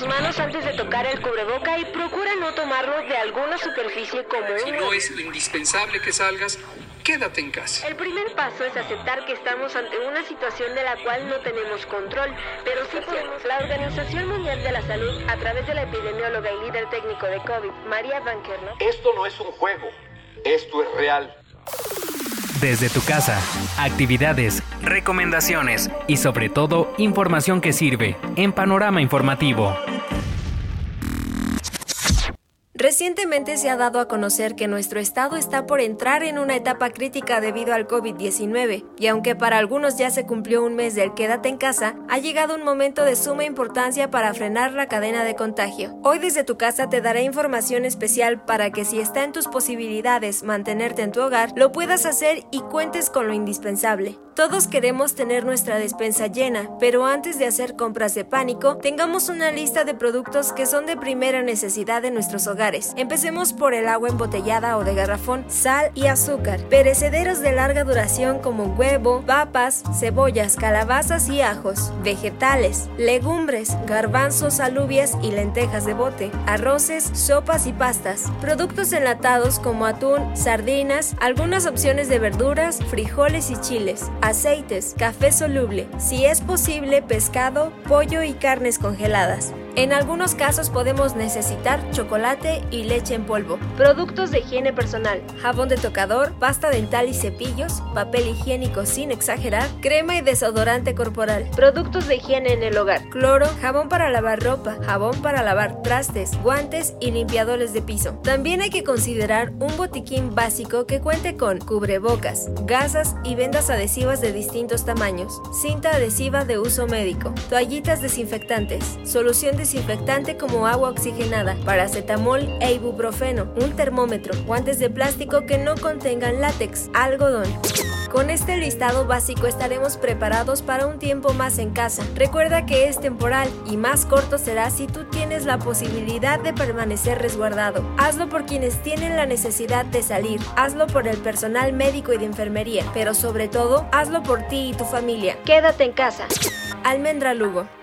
tus manos antes de tocar el cubreboca y procura no tomarlo de alguna superficie común. Si no es indispensable que salgas, quédate en casa. El primer paso es aceptar que estamos ante una situación de la cual no tenemos control, pero sí podemos. La Organización Mundial de la Salud, a través de la epidemióloga y líder técnico de COVID, María Van Esto no es un juego, esto es real. Desde tu casa, actividades, recomendaciones y sobre todo información que sirve en Panorama Informativo. Recientemente se ha dado a conocer que nuestro estado está por entrar en una etapa crítica debido al COVID-19, y aunque para algunos ya se cumplió un mes del quédate en casa, ha llegado un momento de suma importancia para frenar la cadena de contagio. Hoy desde tu casa te daré información especial para que si está en tus posibilidades mantenerte en tu hogar, lo puedas hacer y cuentes con lo indispensable. Todos queremos tener nuestra despensa llena, pero antes de hacer compras de pánico, tengamos una lista de productos que son de primera necesidad en nuestros hogares. Empecemos por el agua embotellada o de garrafón, sal y azúcar, perecederos de larga duración como huevo, papas, cebollas, calabazas y ajos, vegetales, legumbres, garbanzos, alubias y lentejas de bote, arroces, sopas y pastas, productos enlatados como atún, sardinas, algunas opciones de verduras, frijoles y chiles, aceites, café soluble, si es posible pescado, pollo y carnes congeladas. En algunos casos podemos necesitar chocolate y leche en polvo, productos de higiene personal, jabón de tocador, pasta dental y cepillos, papel higiénico sin exagerar, crema y desodorante corporal, productos de higiene en el hogar, cloro, jabón para lavar ropa, jabón para lavar trastes, guantes y limpiadores de piso. También hay que considerar un botiquín básico que cuente con cubrebocas, gasas y vendas adhesivas de distintos tamaños, cinta adhesiva de uso médico, toallitas desinfectantes, solución desinfectante como agua oxigenada, paracetamol e ibuprofeno, un termómetro, guantes de plástico que no contengan látex, algodón. Con este listado básico estaremos preparados para un tiempo más en casa. Recuerda que es temporal y más corto será si tú tienes la posibilidad de permanecer resguardado. Hazlo por quienes tienen la necesidad de salir, hazlo por el personal médico y de enfermería, pero sobre todo, hazlo por ti y tu familia. Quédate en casa. Almendra Lugo.